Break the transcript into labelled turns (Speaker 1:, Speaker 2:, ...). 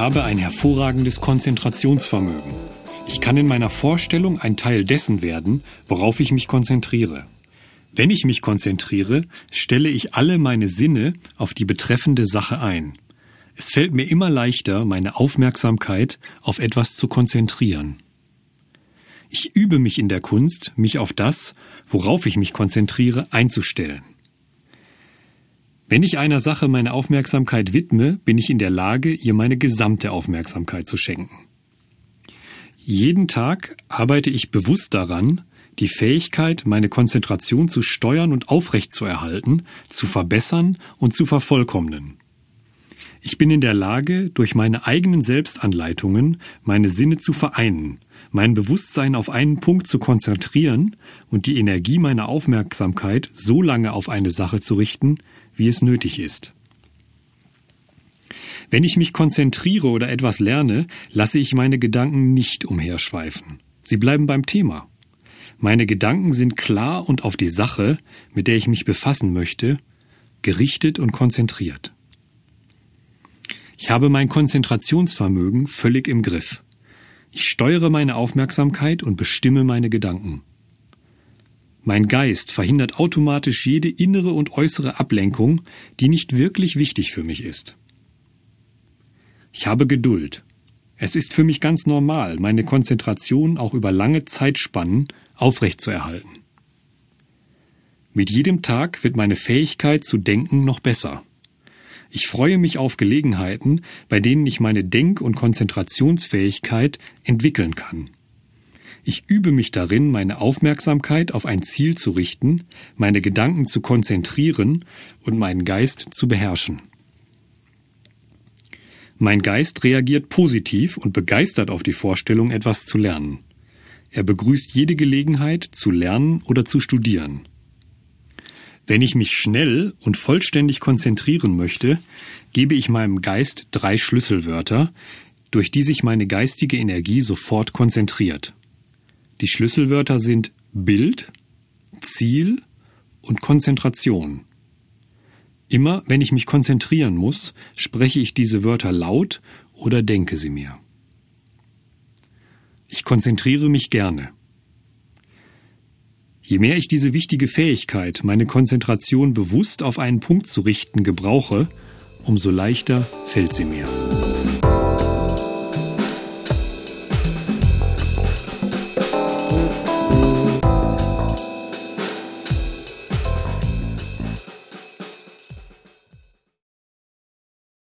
Speaker 1: habe ein hervorragendes Konzentrationsvermögen. Ich kann in meiner Vorstellung ein Teil dessen werden, worauf ich mich konzentriere. Wenn ich mich konzentriere, stelle ich alle meine Sinne auf die betreffende Sache ein. Es fällt mir immer leichter, meine Aufmerksamkeit auf etwas zu konzentrieren. Ich übe mich in der Kunst, mich auf das, worauf ich mich konzentriere, einzustellen. Wenn ich einer Sache meine Aufmerksamkeit widme, bin ich in der Lage, ihr meine gesamte Aufmerksamkeit zu schenken. Jeden Tag arbeite ich bewusst daran, die Fähigkeit, meine Konzentration zu steuern und aufrechtzuerhalten, zu verbessern und zu vervollkommnen. Ich bin in der Lage, durch meine eigenen Selbstanleitungen meine Sinne zu vereinen, mein Bewusstsein auf einen Punkt zu konzentrieren und die Energie meiner Aufmerksamkeit so lange auf eine Sache zu richten, wie es nötig ist. Wenn ich mich konzentriere oder etwas lerne, lasse ich meine Gedanken nicht umherschweifen. Sie bleiben beim Thema. Meine Gedanken sind klar und auf die Sache, mit der ich mich befassen möchte, gerichtet und konzentriert. Ich habe mein Konzentrationsvermögen völlig im Griff. Ich steuere meine Aufmerksamkeit und bestimme meine Gedanken. Mein Geist verhindert automatisch jede innere und äußere Ablenkung, die nicht wirklich wichtig für mich ist. Ich habe Geduld. Es ist für mich ganz normal, meine Konzentration auch über lange Zeitspannen aufrechtzuerhalten. Mit jedem Tag wird meine Fähigkeit zu denken noch besser. Ich freue mich auf Gelegenheiten, bei denen ich meine Denk- und Konzentrationsfähigkeit entwickeln kann. Ich übe mich darin, meine Aufmerksamkeit auf ein Ziel zu richten, meine Gedanken zu konzentrieren und meinen Geist zu beherrschen. Mein Geist reagiert positiv und begeistert auf die Vorstellung, etwas zu lernen. Er begrüßt jede Gelegenheit, zu lernen oder zu studieren. Wenn ich mich schnell und vollständig konzentrieren möchte, gebe ich meinem Geist drei Schlüsselwörter, durch die sich meine geistige Energie sofort konzentriert. Die Schlüsselwörter sind Bild, Ziel und Konzentration. Immer wenn ich mich konzentrieren muss, spreche ich diese Wörter laut oder denke sie mir. Ich konzentriere mich gerne. Je mehr ich diese wichtige Fähigkeit, meine Konzentration bewusst auf einen Punkt zu richten, gebrauche, umso leichter fällt sie mir.